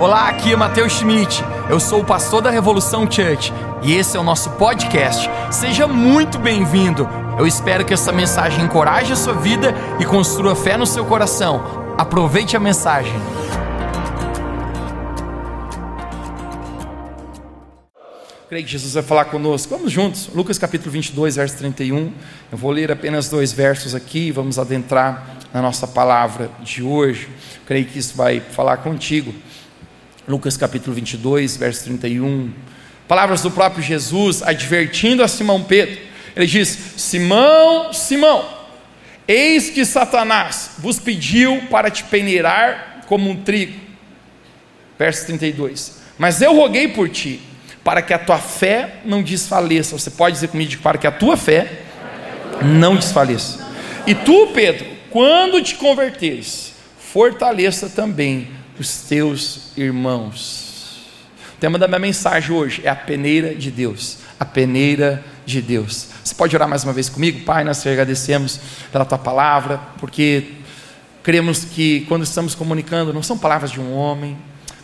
Olá, aqui é Matheus Schmidt. Eu sou o pastor da Revolução Church e esse é o nosso podcast. Seja muito bem-vindo. Eu espero que essa mensagem encoraje a sua vida e construa fé no seu coração. Aproveite a mensagem. Creio que Jesus vai falar conosco. Vamos juntos. Lucas capítulo 22, verso 31. Eu vou ler apenas dois versos aqui e vamos adentrar na nossa palavra de hoje. Creio que isso vai falar contigo. Lucas capítulo 22, verso 31. Palavras do próprio Jesus advertindo a Simão Pedro. Ele diz: Simão, Simão, eis que Satanás vos pediu para te peneirar como um trigo. Verso 32. Mas eu roguei por ti para que a tua fé não desfaleça. Você pode dizer comigo para que a tua fé não desfaleça. E tu, Pedro, quando te converteres, fortaleça também os teus irmãos. O tema da minha mensagem hoje é a peneira de Deus. A peneira de Deus. Você pode orar mais uma vez comigo? Pai, nós te agradecemos pela tua palavra, porque cremos que quando estamos comunicando, não são palavras de um homem,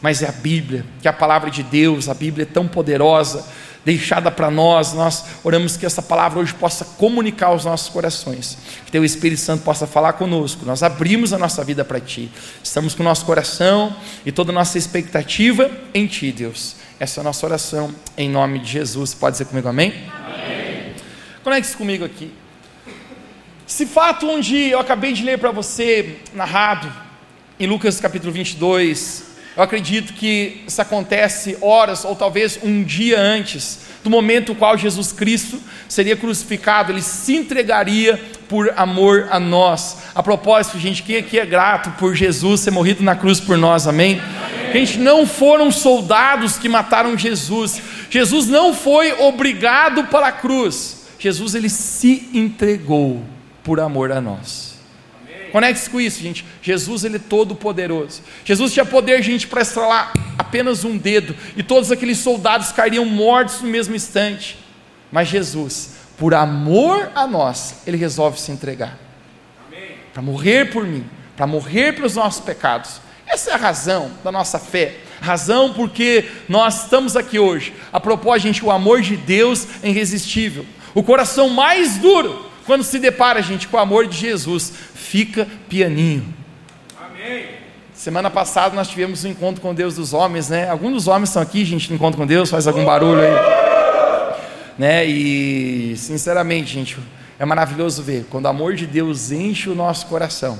mas é a Bíblia, que é a palavra de Deus, a Bíblia é tão poderosa, deixada para nós. Nós oramos que essa palavra hoje possa comunicar aos nossos corações, que Teu Espírito Santo possa falar conosco. Nós abrimos a nossa vida para Ti, estamos com o nosso coração e toda a nossa expectativa em Ti, Deus. Essa é a nossa oração em nome de Jesus. Pode dizer comigo amém? Amém. Conecte-se comigo aqui. Esse fato onde eu acabei de ler para você, narrado em Lucas capítulo 22, eu acredito que isso acontece horas ou talvez um dia antes do momento no qual Jesus Cristo seria crucificado, ele se entregaria por amor a nós. A propósito, gente, quem aqui é grato por Jesus ser morrido na cruz por nós, amém? amém. Gente, não foram soldados que mataram Jesus. Jesus não foi obrigado para a cruz. Jesus ele se entregou por amor a nós. Conecte-se com isso, gente. Jesus, ele é todo poderoso. Jesus tinha poder, gente, para estralar apenas um dedo, e todos aqueles soldados cairiam mortos no mesmo instante. Mas Jesus, por amor a nós, ele resolve se entregar. Para morrer por mim, para morrer pelos nossos pecados. Essa é a razão da nossa fé. Razão porque nós estamos aqui hoje. A propósito, gente, o amor de Deus é irresistível. O coração mais duro quando se depara, gente, com o amor de Jesus, fica pianinho. Amém. Semana passada nós tivemos um encontro com Deus dos homens, né? Alguns dos homens estão aqui, gente, no encontro com Deus, faz algum barulho aí. Né? E, sinceramente, gente, é maravilhoso ver quando o amor de Deus enche o nosso coração,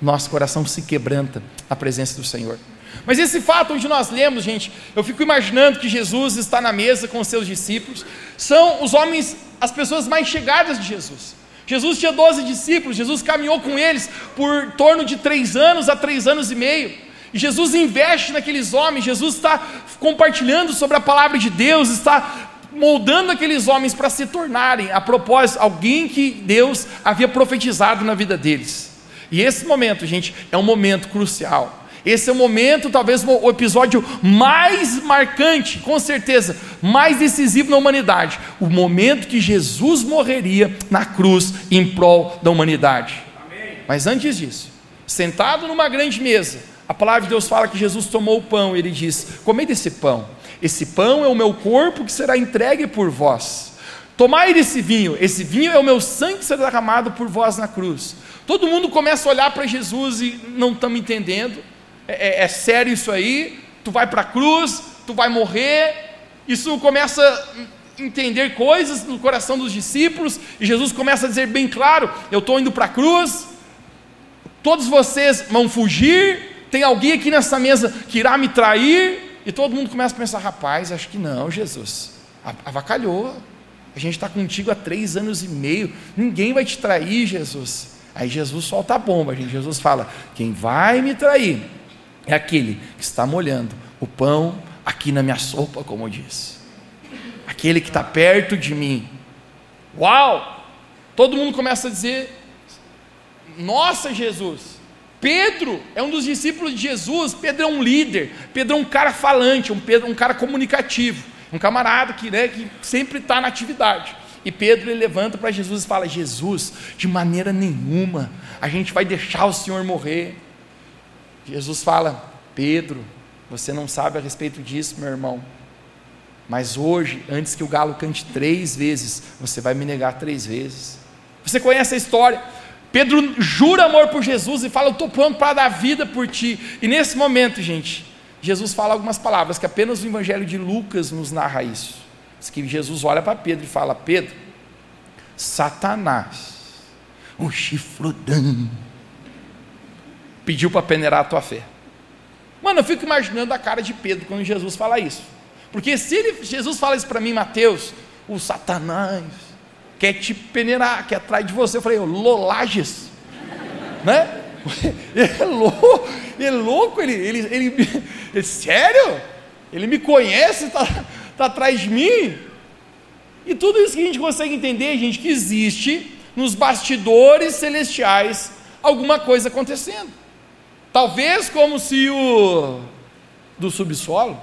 nosso coração se quebranta na presença do Senhor. Mas esse fato onde nós lemos, gente, eu fico imaginando que Jesus está na mesa com os seus discípulos, são os homens, as pessoas mais chegadas de Jesus. Jesus tinha 12 discípulos, Jesus caminhou com eles por torno de três anos a três anos e meio. E Jesus investe naqueles homens, Jesus está compartilhando sobre a palavra de Deus, está moldando aqueles homens para se tornarem, a propósito, alguém que Deus havia profetizado na vida deles. E esse momento, gente, é um momento crucial. Esse é o momento, talvez o episódio mais marcante, com certeza, mais decisivo na humanidade. O momento que Jesus morreria na cruz em prol da humanidade. Amém. Mas antes disso, sentado numa grande mesa, a palavra de Deus fala que Jesus tomou o pão e ele diz: Comei desse pão. Esse pão é o meu corpo que será entregue por vós. Tomai desse vinho, esse vinho é o meu sangue que será derramado por vós na cruz. Todo mundo começa a olhar para Jesus e não estamos entendendo é, é, é sério isso aí, tu vai para a cruz, tu vai morrer. Isso começa a entender coisas no coração dos discípulos, e Jesus começa a dizer bem claro: eu estou indo para a cruz, todos vocês vão fugir, tem alguém aqui nessa mesa que irá me trair, e todo mundo começa a pensar: rapaz, acho que não, Jesus, avacalhou, a gente está contigo há três anos e meio, ninguém vai te trair, Jesus. Aí Jesus solta a bomba, gente. Jesus fala: quem vai me trair é aquele que está molhando o pão aqui na minha sopa, como diz. Aquele que está perto de mim. Uau! Todo mundo começa a dizer: Nossa, Jesus! Pedro é um dos discípulos de Jesus. Pedro é um líder. Pedro é um cara falante, um, Pedro, um cara comunicativo. Um camarada que, né, que sempre está na atividade. E Pedro ele levanta para Jesus e fala: Jesus, de maneira nenhuma a gente vai deixar o Senhor morrer. Jesus fala: Pedro, Você não sabe a respeito disso, meu irmão. Mas hoje, antes que o galo cante três vezes, você vai me negar três vezes. Você conhece a história? Pedro jura amor por Jesus e fala: Eu estou pronto para dar vida por ti. E nesse momento, gente, Jesus fala algumas palavras que apenas o Evangelho de Lucas nos narra isso. Diz que Jesus olha para Pedro e fala: Pedro, Satanás, o chifrudão, pediu para peneirar a tua fé. Mano, eu fico imaginando a cara de Pedro quando Jesus fala isso. Porque se ele, Jesus fala isso para mim, Mateus, o Satanás quer te peneirar, quer atrás de você. Eu falei, Lolages, né? Ele é louco, ele é louco, ele, ele, ele, ele sério? Ele me conhece, está tá atrás de mim? E tudo isso que a gente consegue entender, gente, que existe nos bastidores celestiais alguma coisa acontecendo. Talvez como se o do subsolo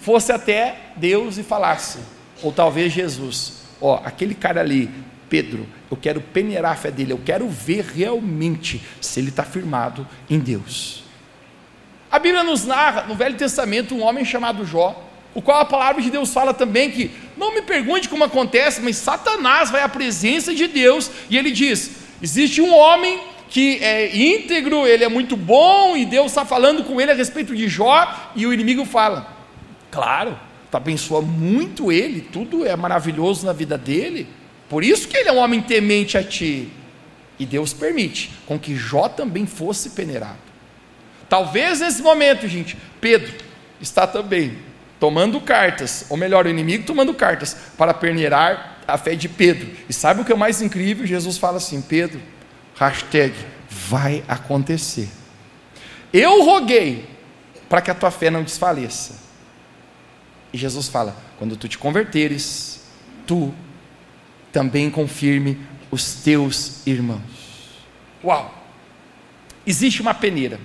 fosse até Deus e falasse, ou talvez Jesus, ó, aquele cara ali, Pedro, eu quero peneirar a fé dele, eu quero ver realmente se ele está firmado em Deus. A Bíblia nos narra, no Velho Testamento, um homem chamado Jó, o qual a palavra de Deus fala também que, não me pergunte como acontece, mas Satanás vai à presença de Deus e ele diz: existe um homem que é íntegro, ele é muito bom, e Deus está falando com ele a respeito de Jó, e o inimigo fala: Claro, tu abençoa muito ele, tudo é maravilhoso na vida dele, por isso que ele é um homem temente a ti. E Deus permite com que Jó também fosse peneirado. Talvez nesse momento, gente, Pedro está também tomando cartas, ou melhor, o inimigo tomando cartas para peneirar a fé de Pedro. E sabe o que é mais incrível? Jesus fala assim: Pedro, hashtag, vai acontecer. Eu roguei para que a tua fé não desfaleça. E Jesus fala: quando tu te converteres, tu também confirme os teus irmãos. Uau! Existe uma peneira.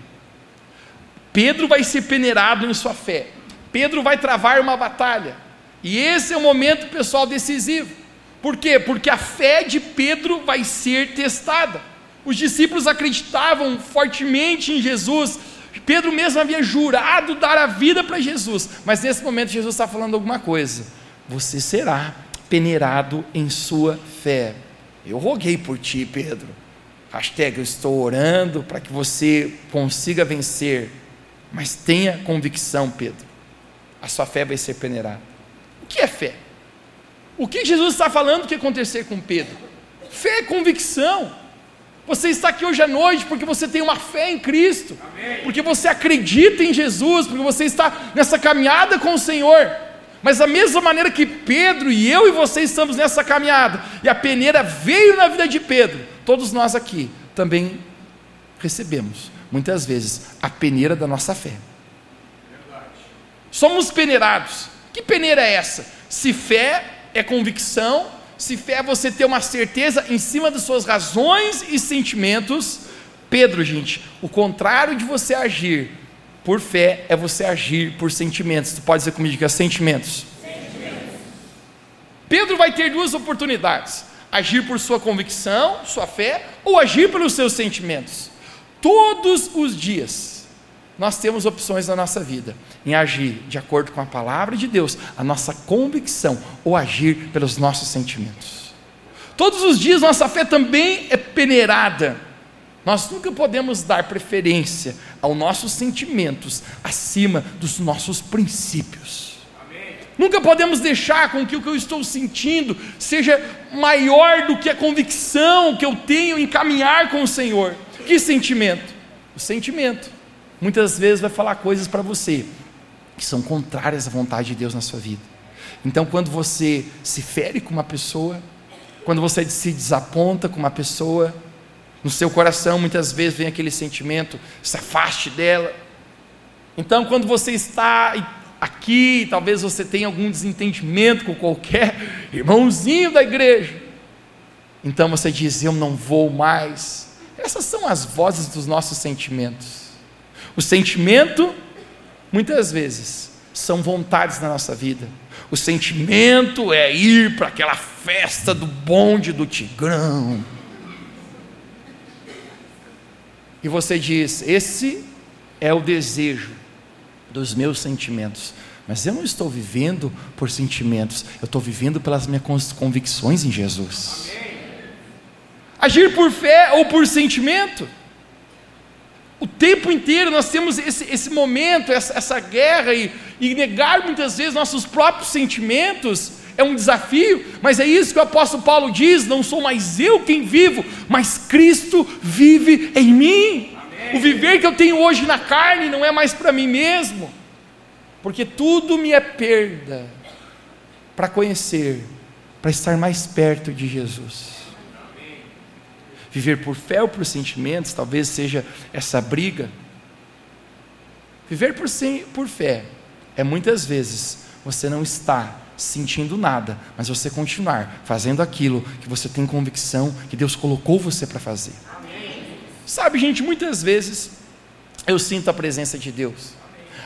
Pedro vai ser peneirado em sua fé. Pedro vai travar uma batalha. E esse é o momento, pessoal, decisivo. Por quê? Porque a fé de Pedro vai ser testada. Os discípulos acreditavam fortemente em Jesus, Pedro mesmo havia jurado dar a vida para Jesus, mas nesse momento Jesus está falando alguma coisa. Você será peneirado em sua fé. Eu roguei por ti, Pedro. Hashtag eu estou orando para que você consiga vencer. Mas tenha convicção, Pedro. A sua fé vai ser peneirada. O que é fé? O que Jesus está falando que acontecer com Pedro? Fé é convicção. Você está aqui hoje à noite porque você tem uma fé em Cristo, Amém. porque você acredita em Jesus, porque você está nessa caminhada com o Senhor. Mas da mesma maneira que Pedro e eu e você estamos nessa caminhada, e a peneira veio na vida de Pedro, todos nós aqui também recebemos, muitas vezes, a peneira da nossa fé. Verdade. Somos peneirados. Que peneira é essa? Se fé é convicção, se fé é você ter uma certeza em cima das suas razões e sentimentos, Pedro, gente, o contrário de você agir por fé é você agir por sentimentos. Tu pode dizer comigo que é sentimentos. sentimentos. Pedro vai ter duas oportunidades: agir por sua convicção, sua fé, ou agir pelos seus sentimentos. Todos os dias nós temos opções na nossa vida em agir de acordo com a palavra de Deus, a nossa convicção, ou agir pelos nossos sentimentos. Todos os dias nossa fé também é peneirada. Nós nunca podemos dar preferência aos nossos sentimentos acima dos nossos princípios. Amém. Nunca podemos deixar com que o que eu estou sentindo seja maior do que a convicção que eu tenho em caminhar com o Senhor. Que sentimento? O sentimento muitas vezes vai falar coisas para você que são contrárias à vontade de Deus na sua vida. Então, quando você se fere com uma pessoa, quando você se desaponta com uma pessoa, no seu coração muitas vezes vem aquele sentimento, se afaste dela. Então, quando você está aqui, talvez você tenha algum desentendimento com qualquer irmãozinho da igreja, então você diz: Eu não vou mais. Essas são as vozes dos nossos sentimentos. O sentimento, muitas vezes, são vontades na nossa vida. O sentimento é ir para aquela festa do bonde do Tigrão. E você diz: esse é o desejo. dos meus sentimentos. Mas eu não estou vivendo por sentimentos, eu estou vivendo pelas minhas convicções em Jesus. Agir por fé ou por sentimento. O tempo inteiro nós temos esse, esse momento, essa, essa guerra, e, e negar muitas vezes nossos próprios sentimentos é um desafio, mas é isso que o apóstolo Paulo diz: não sou mais eu quem vivo, mas Cristo vive em mim. Amém. O viver que eu tenho hoje na carne não é mais para mim mesmo, porque tudo me é perda para conhecer, para estar mais perto de Jesus. Viver por fé ou por sentimentos, talvez seja essa briga. Viver por, por fé é muitas vezes você não está sentindo nada, mas você continuar fazendo aquilo que você tem convicção que Deus colocou você para fazer. Amém. Sabe, gente, muitas vezes eu sinto a presença de Deus.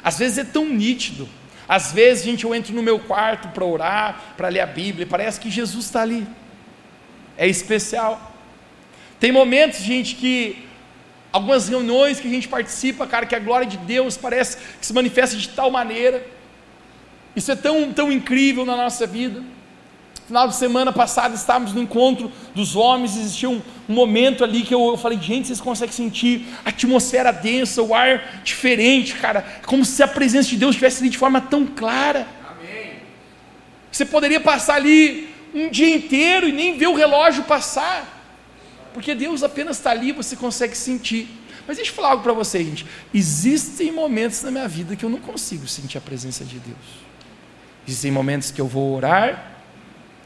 Às vezes é tão nítido. Às vezes, gente, eu entro no meu quarto para orar, para ler a Bíblia, parece que Jesus está ali. É especial. Tem momentos, gente, que algumas reuniões que a gente participa, cara, que a glória de Deus parece que se manifesta de tal maneira isso é tão, tão incrível na nossa vida. Final de semana passada estávamos no encontro dos homens, existia um, um momento ali que eu, eu, falei, gente, vocês conseguem sentir a atmosfera densa, o ar diferente, cara, como se a presença de Deus estivesse ali de forma tão clara. Amém. Você poderia passar ali um dia inteiro e nem ver o relógio passar, porque Deus apenas está ali, você consegue sentir. Mas deixa eu falar algo para você, gente. Existem momentos na minha vida que eu não consigo sentir a presença de Deus. Existem momentos que eu vou orar,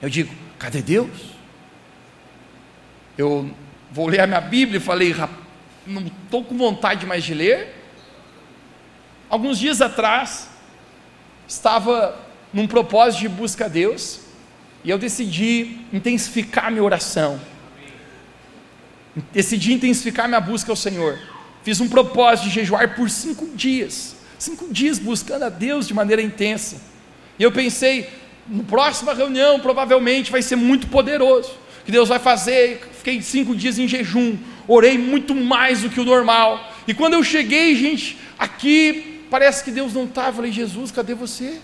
eu digo, cadê Deus? Eu vou ler a minha Bíblia e falei, não estou com vontade mais de ler. Alguns dias atrás, estava num propósito de busca a Deus, e eu decidi intensificar minha oração. Decidi intensificar minha busca ao Senhor. Fiz um propósito de jejuar por cinco dias. Cinco dias buscando a Deus de maneira intensa. E eu pensei, na próxima reunião provavelmente vai ser muito poderoso. Que Deus vai fazer. Fiquei cinco dias em jejum, orei muito mais do que o normal. E quando eu cheguei, gente, aqui parece que Deus não estava. Eu falei, Jesus, cadê você?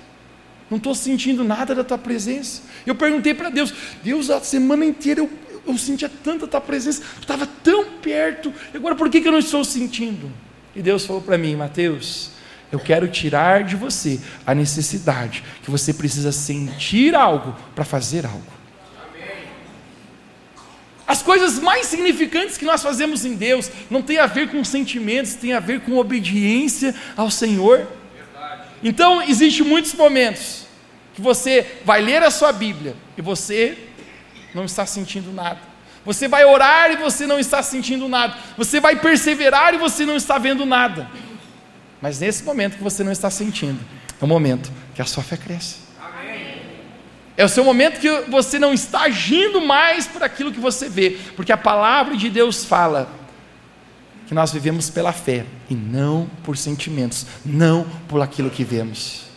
Não estou sentindo nada da tua presença. Eu perguntei para Deus, Deus, a semana inteira eu, eu sentia tanta tua presença, estava tão perto, agora por que, que eu não estou sentindo? E Deus falou para mim, Mateus, eu quero tirar de você a necessidade que você precisa sentir algo para fazer algo. As coisas mais significantes que nós fazemos em Deus não tem a ver com sentimentos, tem a ver com obediência ao Senhor. Então, existem muitos momentos que você vai ler a sua Bíblia e você não está sentindo nada. Você vai orar e você não está sentindo nada. Você vai perseverar e você não está vendo nada. Mas nesse momento que você não está sentindo, é o momento que a sua fé cresce. É o seu momento que você não está agindo mais por aquilo que você vê, porque a palavra de Deus fala que nós vivemos pela fé e não por sentimentos, não por aquilo que vemos.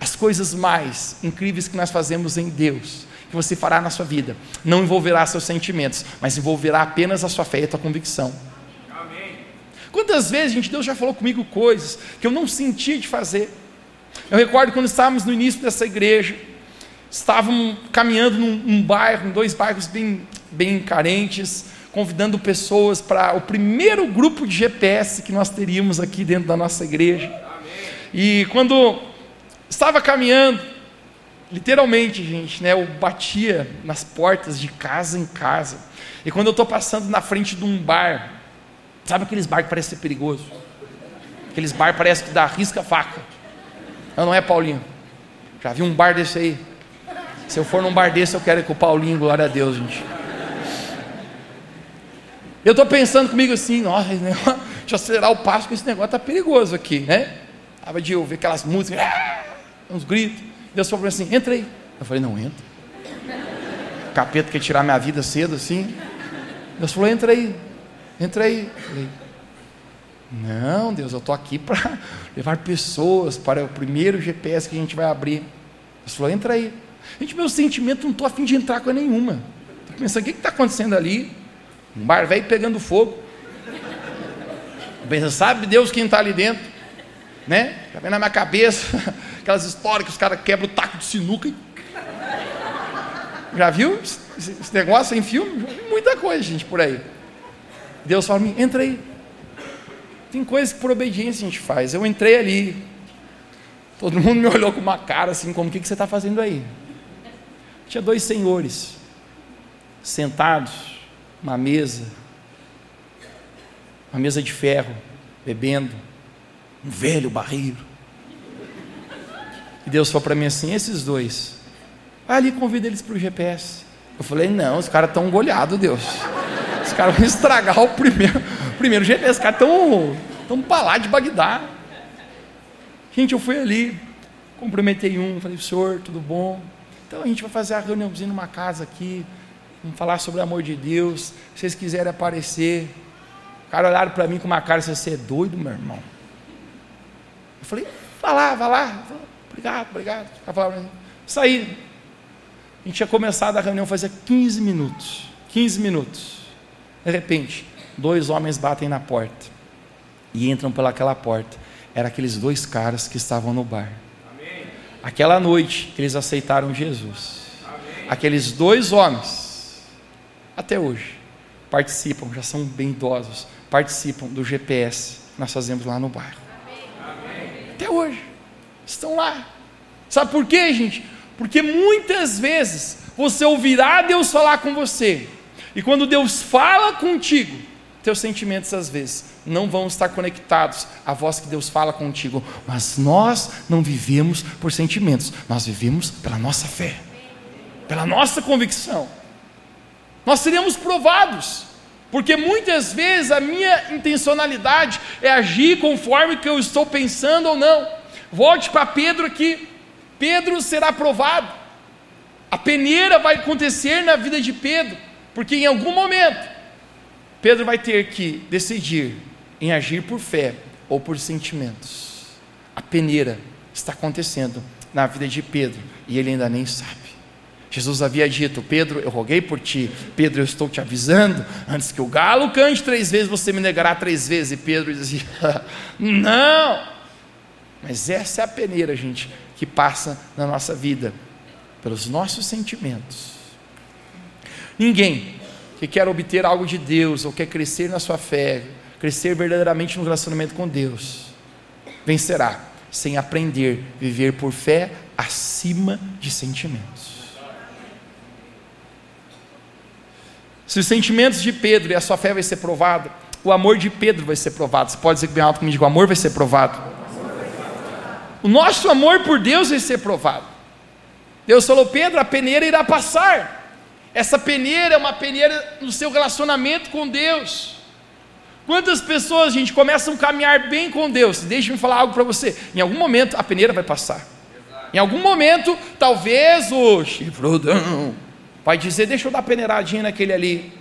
As coisas mais incríveis que nós fazemos em Deus, que você fará na sua vida, não envolverá seus sentimentos, mas envolverá apenas a sua fé e a tua convicção. Quantas vezes, gente, Deus já falou comigo coisas que eu não sentia de fazer. Eu recordo quando estávamos no início dessa igreja, estávamos caminhando num, num bairro, em dois bairros bem, bem carentes, convidando pessoas para o primeiro grupo de GPS que nós teríamos aqui dentro da nossa igreja. E quando estava caminhando, literalmente, gente, né, eu batia nas portas de casa em casa. E quando eu estou passando na frente de um bar, Sabe aqueles bar que parece ser perigoso? Aqueles bar parece que dá risca faca. Não, não é Paulinho. Já vi um bar desse aí. Se eu for num bar desse, eu quero com o Paulinho, glória a Deus, gente. Eu estou pensando comigo assim, nossa, deixa eu acelerar o passo, porque esse negócio está perigoso aqui, né? Estava de ouvir aquelas músicas, uns gritos. Deus falou assim: entra aí. Eu falei: não entra. O capeta quer tirar minha vida cedo assim. Deus falou: entra aí. Entra aí. Falei, não, Deus, eu estou aqui para levar pessoas para o primeiro GPS que a gente vai abrir. Deus falou, entra aí. Gente, meu sentimento não estou afim de entrar com nenhuma. Estou pensando, o que está acontecendo ali? Um bar velho pegando fogo. Pensa, sabe Deus quem está ali dentro? né? Já vem na minha cabeça aquelas histórias que os caras quebram o taco de sinuca. E... Já viu esse negócio em filme? Muita coisa, gente, por aí. Deus fala mim: entra aí. Tem coisas que por obediência a gente faz. Eu entrei ali. Todo mundo me olhou com uma cara assim, como: o que, que você está fazendo aí? Tinha dois senhores sentados, uma mesa, uma mesa de ferro, bebendo, um velho barreiro. E Deus falou para mim assim: esses dois, ali convida eles para o GPS. Eu falei: não, os caras estão golhados, Deus. Os caras vão estragar o primeiro, o primeiro GPS. Os caras estão tão para lá de Bagdá. Gente, eu fui ali, cumprimentei um, falei: senhor, tudo bom? Então a gente vai fazer a reuniãozinha numa casa aqui, vamos falar sobre o amor de Deus. Se vocês quiserem aparecer, o cara olharam para mim com uma cara, você é doido, meu irmão. Eu falei, vai lá, vai lá. Obrigado, obrigado. Saí. A gente tinha começado a reunião fazia 15 minutos. 15 minutos. De repente, dois homens batem na porta e entram pelaquela porta. Eram aqueles dois caras que estavam no bar. Amém. Aquela noite, eles aceitaram Jesus. Amém. Aqueles dois homens, até hoje, participam, já são bem idosos, participam do GPS que nós fazemos lá no bairro. Amém. Até hoje. Estão lá. Sabe por quê, gente? Porque muitas vezes você ouvirá Deus falar com você. E quando Deus fala contigo, teus sentimentos às vezes não vão estar conectados à voz que Deus fala contigo. Mas nós não vivemos por sentimentos, nós vivemos pela nossa fé, pela nossa convicção. Nós seremos provados. Porque muitas vezes a minha intencionalidade é agir conforme que eu estou pensando ou não. Volte para Pedro aqui. Pedro será provado. A peneira vai acontecer na vida de Pedro, porque em algum momento Pedro vai ter que decidir em agir por fé ou por sentimentos. A peneira está acontecendo na vida de Pedro e ele ainda nem sabe. Jesus havia dito: Pedro, eu roguei por ti. Pedro, eu estou te avisando. Antes que o galo cante três vezes, você me negará três vezes. E Pedro dizia: Não. Mas essa é a peneira, gente, que passa na nossa vida, pelos nossos sentimentos. Ninguém que quer obter algo de Deus ou quer crescer na sua fé, crescer verdadeiramente no relacionamento com Deus, vencerá sem aprender a viver por fé acima de sentimentos. Se os sentimentos de Pedro e a sua fé vai ser provada, o amor de Pedro vai ser provado. Você pode dizer que bem alto comigo, o amor vai ser provado. O nosso amor por Deus vai ser provado. Deus falou, Pedro, a peneira irá passar. Essa peneira é uma peneira no seu relacionamento com Deus. Quantas pessoas, gente, começam a caminhar bem com Deus? Deixa-me falar algo para você. Em algum momento a peneira vai passar. Em algum momento, talvez o chifrudão Vai dizer, deixa eu dar peneiradinha naquele ali.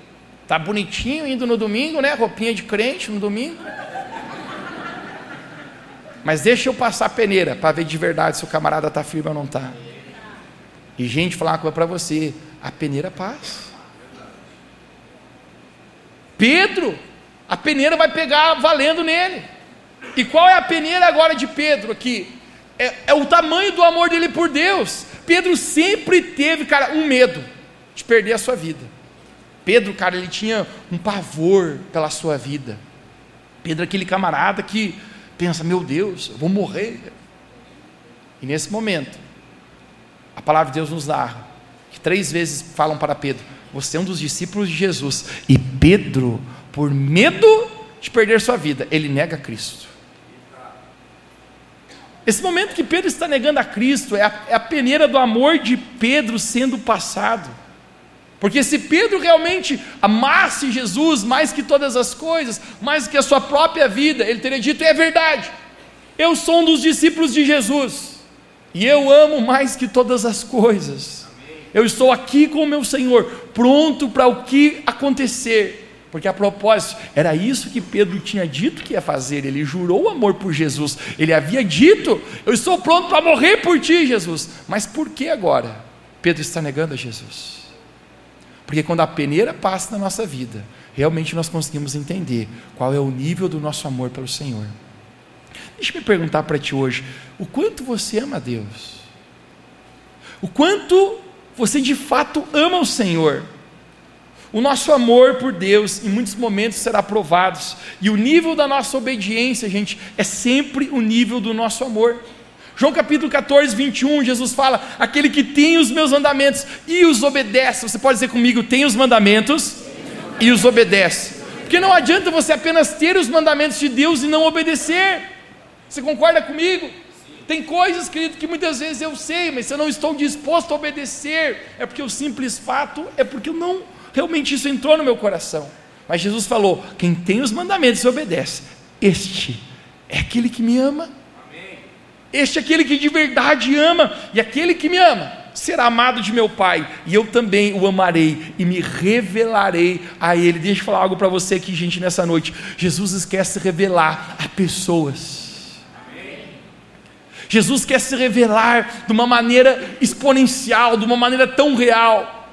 Tá bonitinho indo no domingo, né? Roupinha de crente no domingo. Mas deixa eu passar a peneira para ver de verdade se o camarada tá firme ou não tá. E gente, falar uma coisa para você, a peneira passa. Pedro, a peneira vai pegar valendo nele. E qual é a peneira agora de Pedro aqui? É, é o tamanho do amor dele por Deus. Pedro sempre teve, cara, um medo de perder a sua vida. Pedro, cara, ele tinha um pavor pela sua vida. Pedro, aquele camarada que pensa: meu Deus, eu vou morrer. E nesse momento, a palavra de Deus nos narra que três vezes falam para Pedro: Você é um dos discípulos de Jesus. E Pedro, por medo de perder sua vida, ele nega Cristo. Esse momento que Pedro está negando a Cristo é a, é a peneira do amor de Pedro sendo passado. Porque se Pedro realmente amasse Jesus mais que todas as coisas, mais que a sua própria vida, ele teria dito: é verdade, eu sou um dos discípulos de Jesus, e eu amo mais que todas as coisas. Eu estou aqui com o meu Senhor, pronto para o que acontecer. Porque a propósito, era isso que Pedro tinha dito que ia fazer. Ele jurou amor por Jesus. Ele havia dito: Eu estou pronto para morrer por ti, Jesus. Mas por que agora Pedro está negando a Jesus? Porque quando a peneira passa na nossa vida, realmente nós conseguimos entender qual é o nível do nosso amor pelo Senhor. Deixa eu me perguntar para ti hoje: o quanto você ama Deus? O quanto você de fato ama o Senhor? O nosso amor por Deus em muitos momentos será provado, e o nível da nossa obediência, gente, é sempre o nível do nosso amor. João capítulo 14, 21, Jesus fala: aquele que tem os meus mandamentos e os obedece. Você pode dizer comigo: tem os mandamentos e os obedece. Porque não adianta você apenas ter os mandamentos de Deus e não obedecer. Você concorda comigo? Tem coisas, querido, que muitas vezes eu sei, mas se eu não estou disposto a obedecer, é porque o simples fato é porque eu não realmente isso entrou no meu coração. Mas Jesus falou: quem tem os mandamentos e obedece, este é aquele que me ama. Este é aquele que de verdade ama, e aquele que me ama será amado de meu Pai, e eu também o amarei e me revelarei a Ele. Deixa eu falar algo para você aqui, gente, nessa noite. Jesus quer se revelar a pessoas. Jesus quer se revelar de uma maneira exponencial, de uma maneira tão real.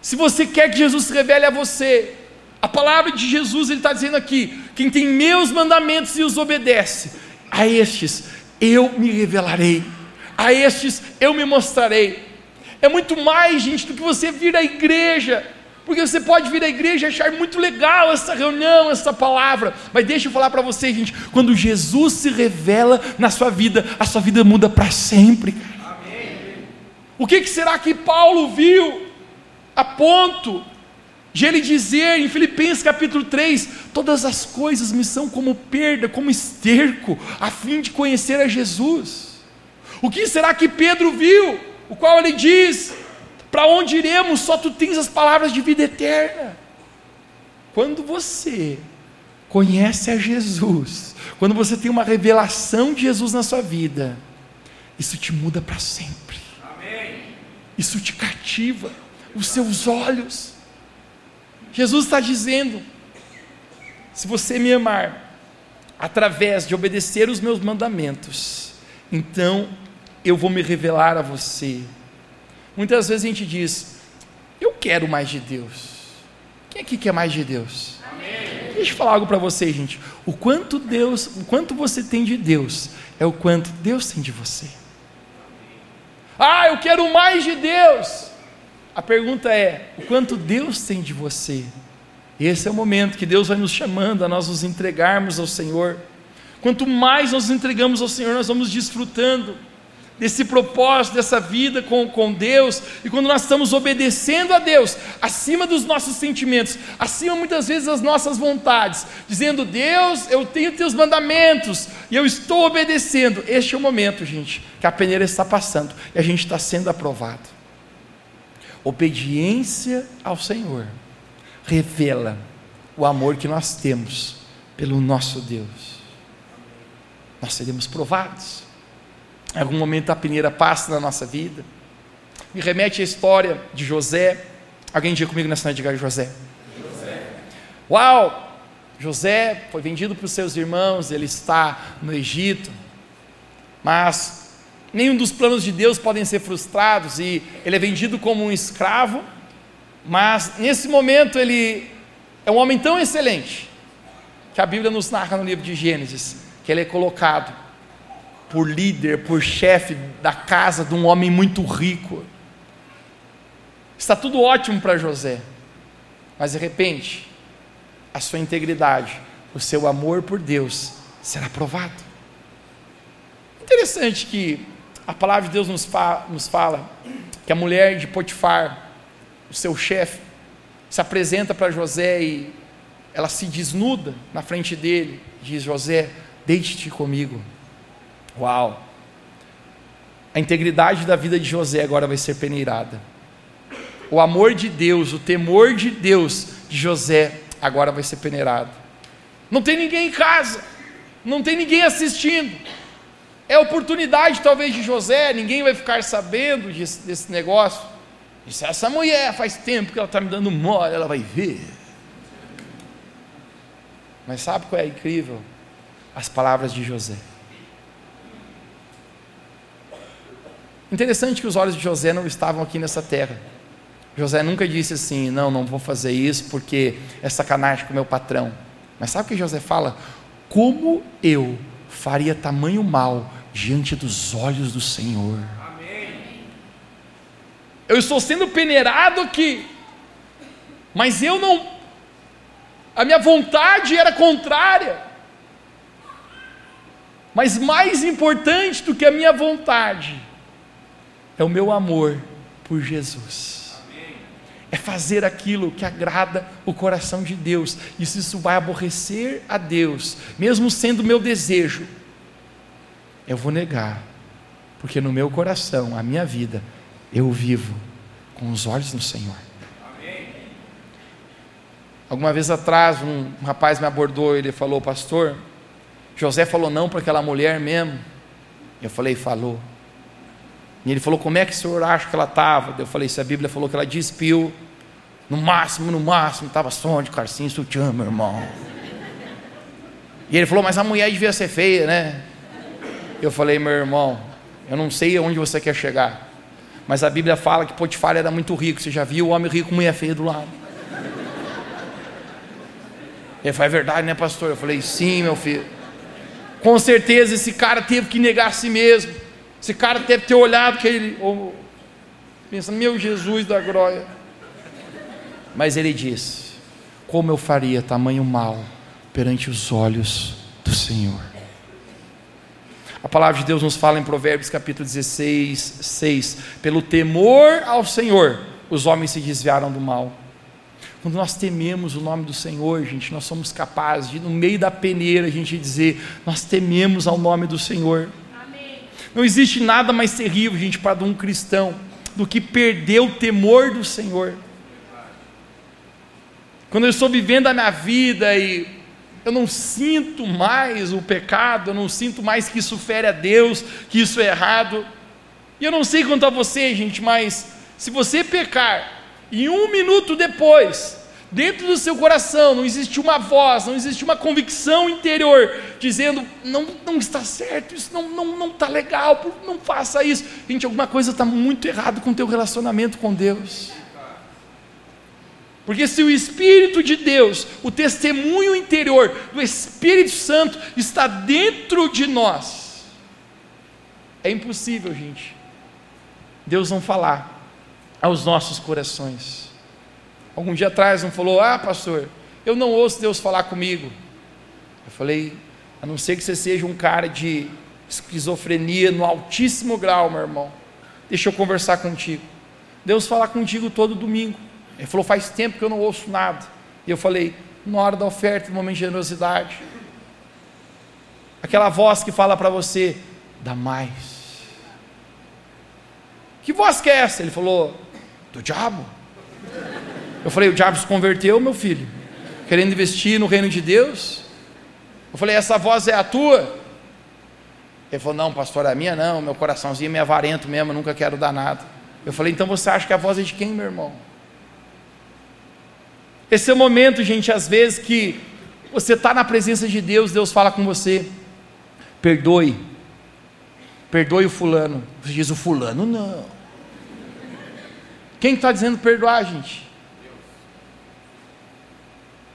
Se você quer que Jesus se revele a você, a palavra de Jesus ele está dizendo aqui: quem tem meus mandamentos e os obedece, a estes eu me revelarei, a estes eu me mostrarei. É muito mais, gente, do que você vir à igreja. Porque você pode vir à igreja e achar muito legal essa reunião, essa palavra, mas deixa eu falar para você, gente, quando Jesus se revela na sua vida, a sua vida muda para sempre. Amém. O que, que será que Paulo viu a ponto de ele dizer em Filipenses capítulo 3: Todas as coisas me são como perda, como esterco, a fim de conhecer a Jesus. O que será que Pedro viu? O qual ele diz: Para onde iremos? Só tu tens as palavras de vida eterna. Quando você conhece a Jesus, quando você tem uma revelação de Jesus na sua vida, isso te muda para sempre. Amém. Isso te cativa os seus olhos Jesus está dizendo: se você me amar, através de obedecer os meus mandamentos, então eu vou me revelar a você. Muitas vezes a gente diz: eu quero mais de Deus. Quem aqui quer mais de Deus? Amém. Deixa eu falar algo para você, gente. O quanto Deus, o quanto você tem de Deus, é o quanto Deus tem de você. Ah, eu quero mais de Deus. A pergunta é: o quanto Deus tem de você? Esse é o momento que Deus vai nos chamando a nós nos entregarmos ao Senhor. Quanto mais nós nos entregamos ao Senhor, nós vamos desfrutando desse propósito, dessa vida com, com Deus, e quando nós estamos obedecendo a Deus, acima dos nossos sentimentos, acima muitas vezes das nossas vontades, dizendo: Deus, eu tenho teus mandamentos, e eu estou obedecendo. Este é o momento, gente, que a peneira está passando, e a gente está sendo aprovado. Obediência ao Senhor revela o amor que nós temos pelo nosso Deus. Nós seremos provados. Em algum momento a peneira passa na nossa vida. Me remete à história de José. Alguém diga comigo nessa noite, diga José. José. Uau! José foi vendido para os seus irmãos, ele está no Egito, mas nenhum dos planos de Deus podem ser frustrados e ele é vendido como um escravo, mas nesse momento ele é um homem tão excelente que a Bíblia nos narra no livro de Gênesis que ele é colocado por líder, por chefe da casa de um homem muito rico. Está tudo ótimo para José, mas de repente a sua integridade, o seu amor por Deus será provado. Interessante que a palavra de Deus nos, fa nos fala que a mulher de Potifar, o seu chefe, se apresenta para José e ela se desnuda na frente dele, diz: José, deite-te comigo. Uau! A integridade da vida de José agora vai ser peneirada. O amor de Deus, o temor de Deus de José agora vai ser peneirado. Não tem ninguém em casa, não tem ninguém assistindo. É oportunidade talvez de José, ninguém vai ficar sabendo desse, desse negócio. Disse, essa mulher faz tempo que ela está me dando mole, ela vai ver. Mas sabe qual é incrível? As palavras de José. Interessante que os olhos de José não estavam aqui nessa terra. José nunca disse assim: não, não vou fazer isso porque é sacanagem com o meu patrão. Mas sabe o que José fala? Como eu faria tamanho mal diante dos olhos do Senhor. Eu estou sendo peneirado aqui, mas eu não, a minha vontade era contrária. Mas mais importante do que a minha vontade é o meu amor por Jesus é fazer aquilo que agrada o coração de Deus. E se isso vai aborrecer a Deus, mesmo sendo meu desejo, eu vou negar, porque no meu coração, a minha vida, eu vivo com os olhos no Senhor. Alguma vez atrás, um, rapaz me abordou, ele falou, pastor, José falou não para aquela mulher mesmo. Eu falei, falou. E ele falou: Como é que o senhor acha que ela estava? Eu falei: Se a Bíblia falou que ela despiu, no máximo, no máximo, estava som de carcinho, sutiã, meu irmão. E ele falou: Mas a mulher devia ser feia, né? Eu falei: Meu irmão, eu não sei aonde você quer chegar, mas a Bíblia fala que Potifar era muito rico. Você já viu o homem rico com mulher feia do lado? Ele falou: É verdade, né, pastor? Eu falei: Sim, meu filho. Com certeza esse cara teve que negar a si mesmo. Esse cara deve ter olhado que ele. Oh, meu Jesus da glória. Mas ele diz: Como eu faria tamanho mal perante os olhos do Senhor? A palavra de Deus nos fala em Provérbios capítulo 16, 6: Pelo temor ao Senhor, os homens se desviaram do mal. Quando nós tememos o nome do Senhor, gente, nós somos capazes de, no meio da peneira, a gente dizer: Nós tememos ao nome do Senhor. Não existe nada mais terrível, gente, para um cristão do que perder o temor do Senhor. Quando eu estou vivendo a minha vida e eu não sinto mais o pecado, eu não sinto mais que isso fere a Deus, que isso é errado. E eu não sei quanto a você, gente, mas se você pecar e um minuto depois dentro do seu coração não existe uma voz, não existe uma convicção interior dizendo não, não está certo, isso não não não está legal, não faça isso. Gente, alguma coisa está muito errado com o teu relacionamento com Deus. Porque se o Espírito de Deus, o testemunho interior do Espírito Santo está dentro de nós, é impossível, gente, Deus não falar aos nossos corações. Algum dia atrás não falou: Ah, pastor, eu não ouço Deus falar comigo. Eu falei: A não ser que você seja um cara de esquizofrenia no altíssimo grau, meu irmão. Deixa eu conversar contigo. Deus fala contigo todo domingo. Ele falou: Faz tempo que eu não ouço nada. E eu falei: Na hora da oferta, no momento de generosidade. Aquela voz que fala para você: Dá mais. Que voz que é essa? Ele falou: Do diabo. Eu falei: o diabo se converteu, meu filho, querendo investir no reino de Deus. Eu falei: essa voz é a tua? Ele falou: não, pastor, a minha não, meu coraçãozinho é meio avarento mesmo, nunca quero dar nada. Eu falei: então você acha que a voz é de quem, meu irmão? Esse é o momento, gente, às vezes que você está na presença de Deus, Deus fala com você: perdoe, perdoe o fulano. Você diz: o fulano não. Quem está dizendo perdoar, gente?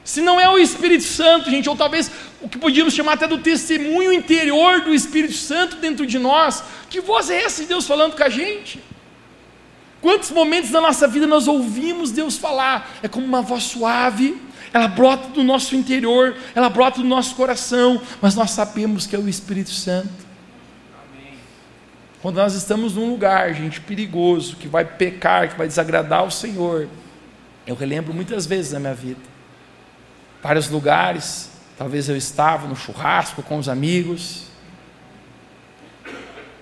Se não é o Espírito Santo, gente, ou talvez o que podíamos chamar até do testemunho interior do Espírito Santo dentro de nós, que voz é essa de Deus falando com a gente? Quantos momentos da nossa vida nós ouvimos Deus falar? É como uma voz suave, ela brota do nosso interior, ela brota do nosso coração, mas nós sabemos que é o Espírito Santo. Quando nós estamos num lugar, gente, perigoso, que vai pecar, que vai desagradar o Senhor, eu relembro muitas vezes na minha vida vários lugares. Talvez eu estava no churrasco com os amigos.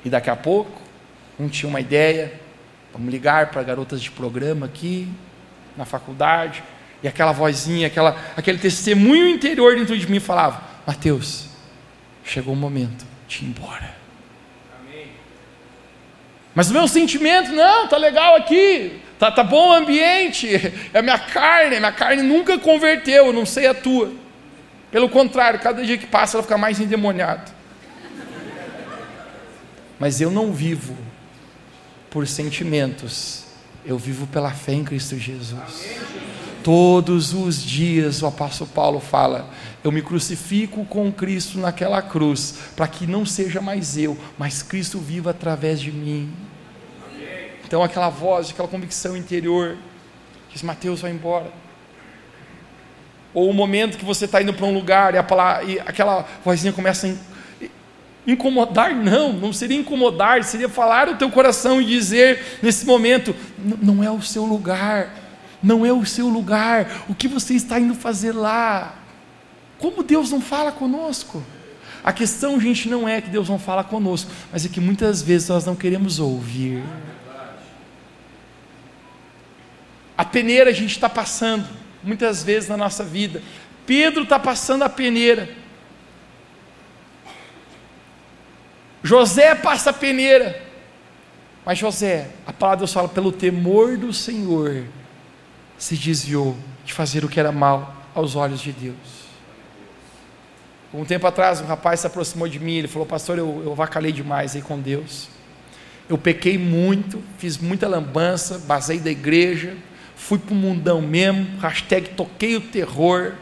E daqui a pouco, um tinha uma ideia, vamos ligar para garotas de programa aqui, na faculdade, e aquela vozinha, aquela, aquele testemunho interior dentro de mim falava: Mateus, chegou o momento de ir embora. Amém. Mas o meu sentimento, não, tá legal aqui, Tá, tá bom o ambiente, é a minha carne, a minha carne nunca converteu, eu não sei a tua. Pelo contrário, cada dia que passa ela fica mais endemoniada. Mas eu não vivo por sentimentos, eu vivo pela fé em Cristo Jesus. Todos os dias o apóstolo Paulo fala: Eu me crucifico com Cristo naquela cruz, para que não seja mais eu, mas Cristo viva através de mim. Então, aquela voz, aquela convicção interior, diz: Mateus, vai embora. Ou o momento que você está indo para um lugar e, palavra, e aquela vozinha começa a incomodar, não, não seria incomodar, seria falar o teu coração e dizer nesse momento: não é o seu lugar não é o seu lugar, o que você está indo fazer lá? Como Deus não fala conosco? A questão, gente, não é que Deus não fala conosco, mas é que muitas vezes nós não queremos ouvir. A peneira a gente está passando, muitas vezes na nossa vida. Pedro está passando a peneira. José passa a peneira. Mas José, a palavra de Deus fala, pelo temor do Senhor, se desviou de fazer o que era mal aos olhos de Deus. Um tempo atrás, um rapaz se aproximou de mim, ele falou: Pastor, eu, eu vacalei demais aí com Deus. Eu pequei muito, fiz muita lambança, basei da igreja, fui para o mundão mesmo, hashtag toquei o terror.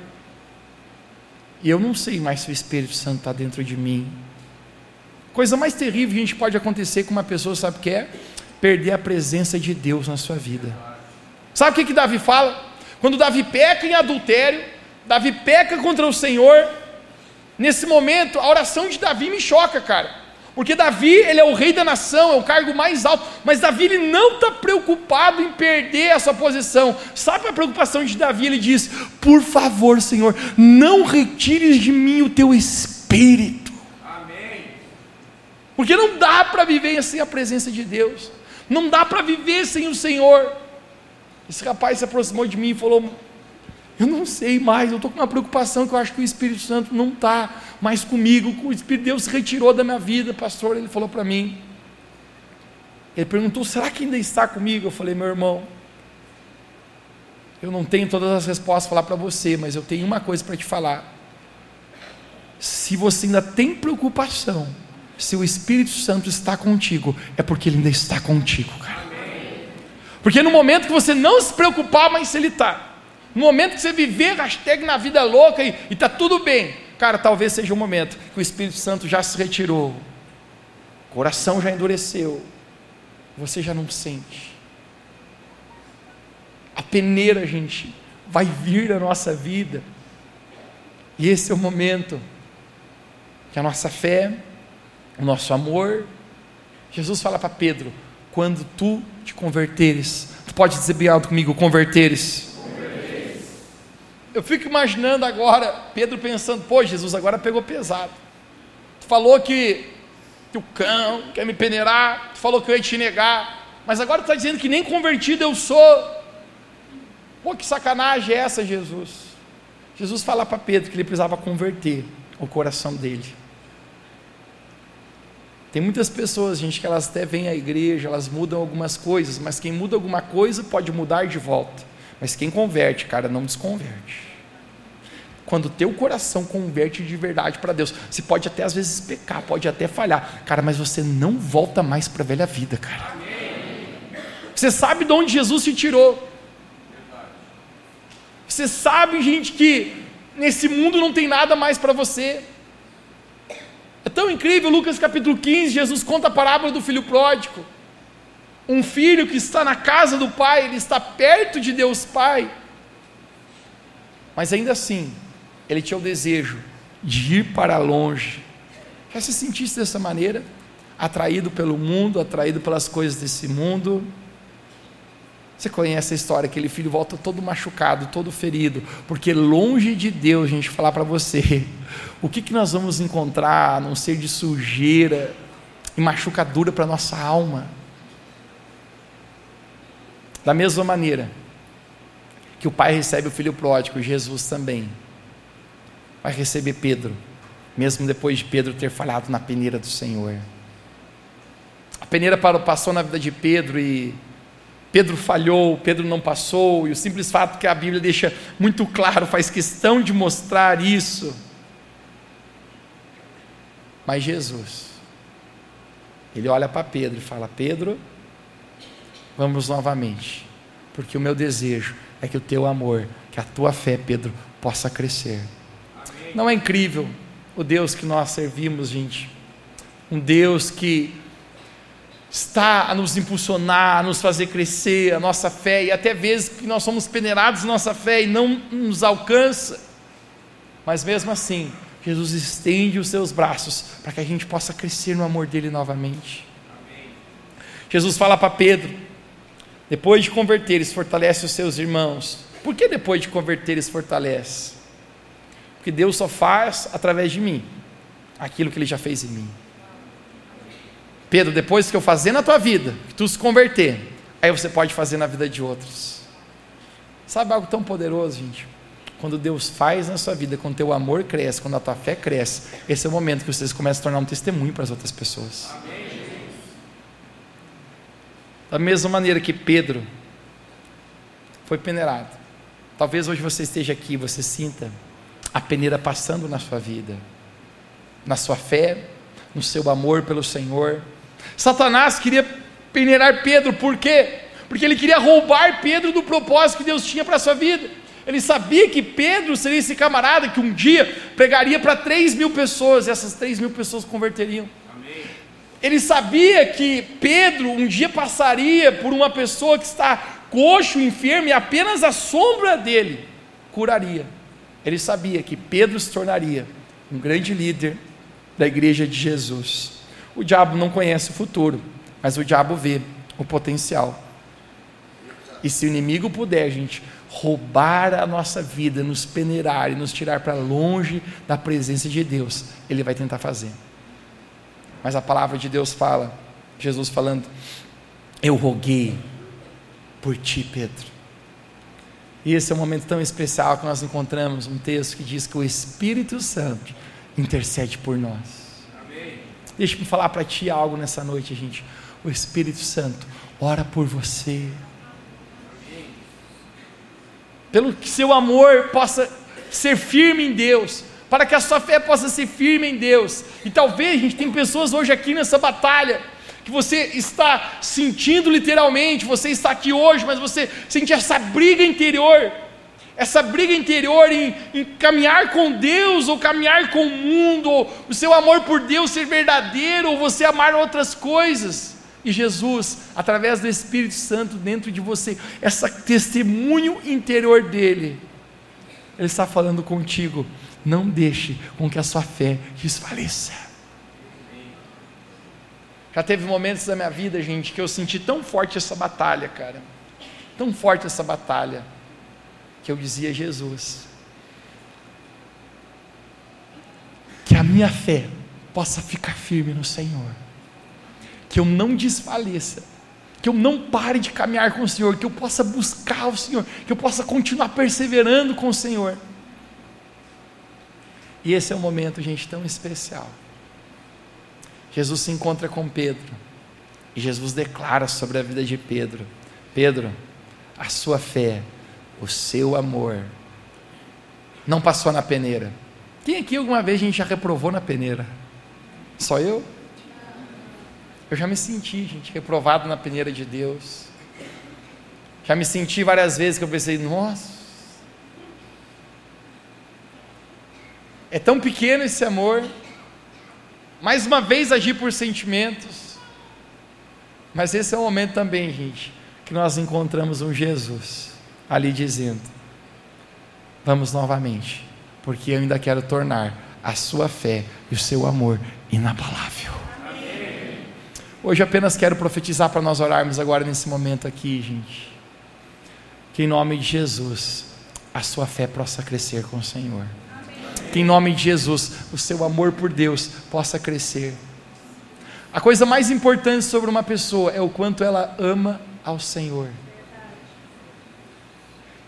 E eu não sei mais se o Espírito Santo está dentro de mim. Coisa mais terrível que a gente pode acontecer com uma pessoa, sabe o que é? Perder a presença de Deus na sua vida. Sabe o que, que Davi fala? Quando Davi peca em adultério, Davi peca contra o Senhor. Nesse momento, a oração de Davi me choca, cara. Porque Davi, ele é o rei da nação, é o cargo mais alto, mas Davi ele não está preocupado em perder essa posição. Sabe a preocupação de Davi? Ele diz: Por favor, Senhor, não retires de mim o teu espírito. Porque não dá para viver sem a presença de Deus, não dá para viver sem o Senhor. Esse rapaz se aproximou de mim e falou: Eu não sei mais, eu estou com uma preocupação que eu acho que o Espírito Santo não está mais comigo, o Espírito de Deus se retirou da minha vida, pastor. Ele falou para mim. Ele perguntou: Será que ainda está comigo? Eu falei: Meu irmão, eu não tenho todas as respostas para falar para você, mas eu tenho uma coisa para te falar. Se você ainda tem preocupação, se o Espírito Santo está contigo, é porque ele ainda está contigo, cara. Porque no momento que você não se preocupar, mas ele está. No momento que você viver hashtag na vida louca e está tudo bem, cara, talvez seja o momento que o Espírito Santo já se retirou, o coração já endureceu, você já não sente. A peneira, gente, vai vir na nossa vida, e esse é o momento que a nossa fé, o nosso amor, Jesus fala para Pedro: quando tu te converteres. Tu pode dizer bem alto comigo, converteres. Eu fico imaginando agora, Pedro pensando, pô, Jesus agora pegou pesado. Tu falou que, que o cão quer me peneirar, tu falou que eu ia te negar, mas agora tu está dizendo que nem convertido eu sou. Pô, que sacanagem é essa, Jesus? Jesus fala para Pedro que ele precisava converter o coração dele. Tem muitas pessoas, gente, que elas até vêm à igreja, elas mudam algumas coisas, mas quem muda alguma coisa pode mudar de volta. Mas quem converte, cara, não desconverte. Quando o teu coração converte de verdade para Deus, você pode até às vezes pecar, pode até falhar, cara, mas você não volta mais para a velha vida, cara. Você sabe de onde Jesus te tirou. Você sabe, gente, que nesse mundo não tem nada mais para você. É tão incrível, Lucas capítulo 15, Jesus conta a parábola do filho pródigo. Um filho que está na casa do pai, ele está perto de Deus Pai. Mas ainda assim, ele tinha o desejo de ir para longe. Já se sentisse dessa maneira? Atraído pelo mundo, atraído pelas coisas desse mundo? Você conhece a história, aquele filho volta todo machucado, todo ferido, porque longe de Deus, a gente falar para você, o que, que nós vamos encontrar a não ser de sujeira e machucadura para nossa alma? Da mesma maneira que o pai recebe o filho pródigo, Jesus também vai receber Pedro, mesmo depois de Pedro ter falhado na peneira do Senhor. A peneira passou na vida de Pedro e Pedro falhou, Pedro não passou, e o simples fato que a Bíblia deixa muito claro, faz questão de mostrar isso. Mas Jesus, ele olha para Pedro e fala: Pedro, vamos novamente, porque o meu desejo é que o teu amor, que a tua fé, Pedro, possa crescer. Não é incrível o Deus que nós servimos, gente? Um Deus que está a nos impulsionar, a nos fazer crescer a nossa fé, e até vezes que nós somos peneirados na nossa fé e não nos alcança, mas mesmo assim, Jesus estende os seus braços para que a gente possa crescer no amor dele novamente. Amém. Jesus fala para Pedro, depois de converteres, fortalece os seus irmãos. Por que depois de converteres, fortalece? Porque Deus só faz através de mim aquilo que ele já fez em mim. Pedro, depois que eu fazer na tua vida, que tu se converter, aí você pode fazer na vida de outros. Sabe algo tão poderoso, gente? Quando Deus faz na sua vida, quando teu amor cresce, quando a tua fé cresce, esse é o momento que vocês começam a tornar um testemunho para as outras pessoas. Da mesma maneira que Pedro foi peneirado. Talvez hoje você esteja aqui, você sinta a peneira passando na sua vida, na sua fé, no seu amor pelo Senhor, Satanás queria peneirar Pedro, por quê? Porque ele queria roubar Pedro do propósito que Deus tinha para a sua vida. Ele sabia que Pedro seria esse camarada que um dia pregaria para 3 mil pessoas, e essas 3 mil pessoas converteriam. Amém. Ele sabia que Pedro um dia passaria por uma pessoa que está coxo, enfermo, e apenas a sombra dele curaria. Ele sabia que Pedro se tornaria um grande líder da igreja de Jesus. O diabo não conhece o futuro, mas o diabo vê o potencial. E se o inimigo puder, gente, roubar a nossa vida, nos peneirar e nos tirar para longe da presença de Deus, ele vai tentar fazer. Mas a palavra de Deus fala, Jesus falando: Eu roguei por ti, Pedro. E esse é um momento tão especial que nós encontramos um texto que diz que o Espírito Santo intercede por nós. Deixa-me falar para ti algo nessa noite, gente. O Espírito Santo ora por você. Pelo que seu amor possa ser firme em Deus, para que a sua fé possa ser firme em Deus. E talvez, gente, tem pessoas hoje aqui nessa batalha que você está sentindo literalmente, você está aqui hoje, mas você sente essa briga interior essa briga interior em, em, caminhar com Deus ou caminhar com o mundo, ou o seu amor por Deus ser verdadeiro, ou você amar outras coisas. E Jesus, através do Espírito Santo dentro de você, esse testemunho interior dele, ele está falando contigo. Não deixe com que a sua fé desfaleça. Já teve momentos da minha vida, gente, que eu senti tão forte essa batalha, cara. Tão forte essa batalha que eu dizia a Jesus. Que a minha fé possa ficar firme no Senhor. Que eu não desfaleça. Que eu não pare de caminhar com o Senhor. Que eu possa buscar o Senhor. Que eu possa continuar perseverando com o Senhor. E esse é um momento, gente, tão especial. Jesus se encontra com Pedro. E Jesus declara sobre a vida de Pedro: Pedro, a sua fé o seu amor não passou na peneira. Quem aqui alguma vez a gente já reprovou na peneira? Só eu? Eu já me senti, gente, reprovado na peneira de Deus. Já me senti várias vezes que eu pensei, nossa, é tão pequeno esse amor. Mais uma vez agir por sentimentos. Mas esse é o momento também, gente, que nós encontramos um Jesus ali dizendo: Vamos novamente, porque eu ainda quero tornar a sua fé e o seu amor inabalável. Hoje apenas quero profetizar para nós orarmos agora nesse momento aqui, gente. Que em nome de Jesus, a sua fé possa crescer com o Senhor. Que em nome de Jesus, o seu amor por Deus possa crescer. A coisa mais importante sobre uma pessoa é o quanto ela ama ao Senhor.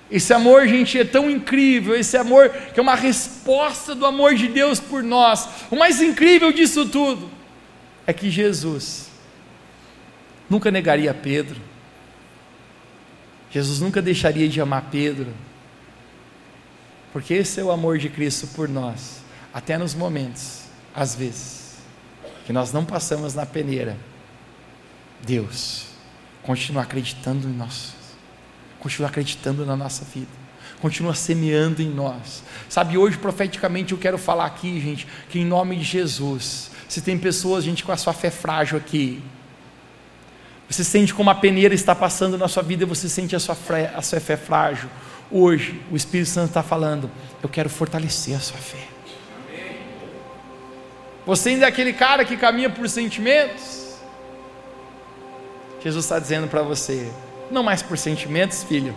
Esse amor, gente, é tão incrível, esse amor que é uma resposta do amor de Deus por nós. O mais incrível disso tudo é que Jesus nunca negaria Pedro. Jesus nunca deixaria de amar Pedro. Porque esse é o amor de Cristo por nós, até nos momentos, às vezes, que nós não passamos na peneira. Deus continua acreditando em nós continua acreditando na nossa vida, continua semeando em nós. Sabe, hoje profeticamente eu quero falar aqui, gente, que em nome de Jesus, se tem pessoas, gente, com a sua fé frágil aqui, você sente como a peneira está passando na sua vida e você sente a sua, fé, a sua fé frágil. Hoje, o Espírito Santo está falando: eu quero fortalecer a sua fé. Você ainda é aquele cara que caminha por sentimentos? Jesus está dizendo para você: não mais por sentimentos, filho,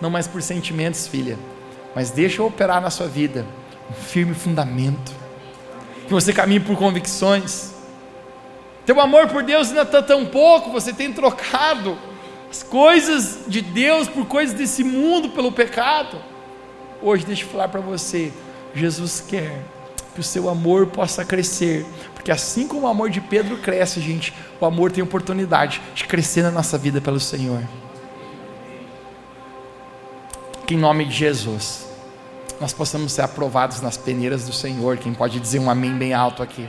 não mais por sentimentos, filha, mas deixa eu operar na sua vida um firme fundamento, que você caminhe por convicções. Teu amor por Deus ainda está tão pouco, você tem trocado as coisas de Deus por coisas desse mundo pelo pecado. Hoje, deixa eu falar para você: Jesus quer que o seu amor possa crescer, porque assim como o amor de Pedro cresce, gente, o amor tem oportunidade de crescer na nossa vida pelo Senhor. Que em nome de Jesus, nós possamos ser aprovados nas peneiras do Senhor. Quem pode dizer um amém bem alto aqui?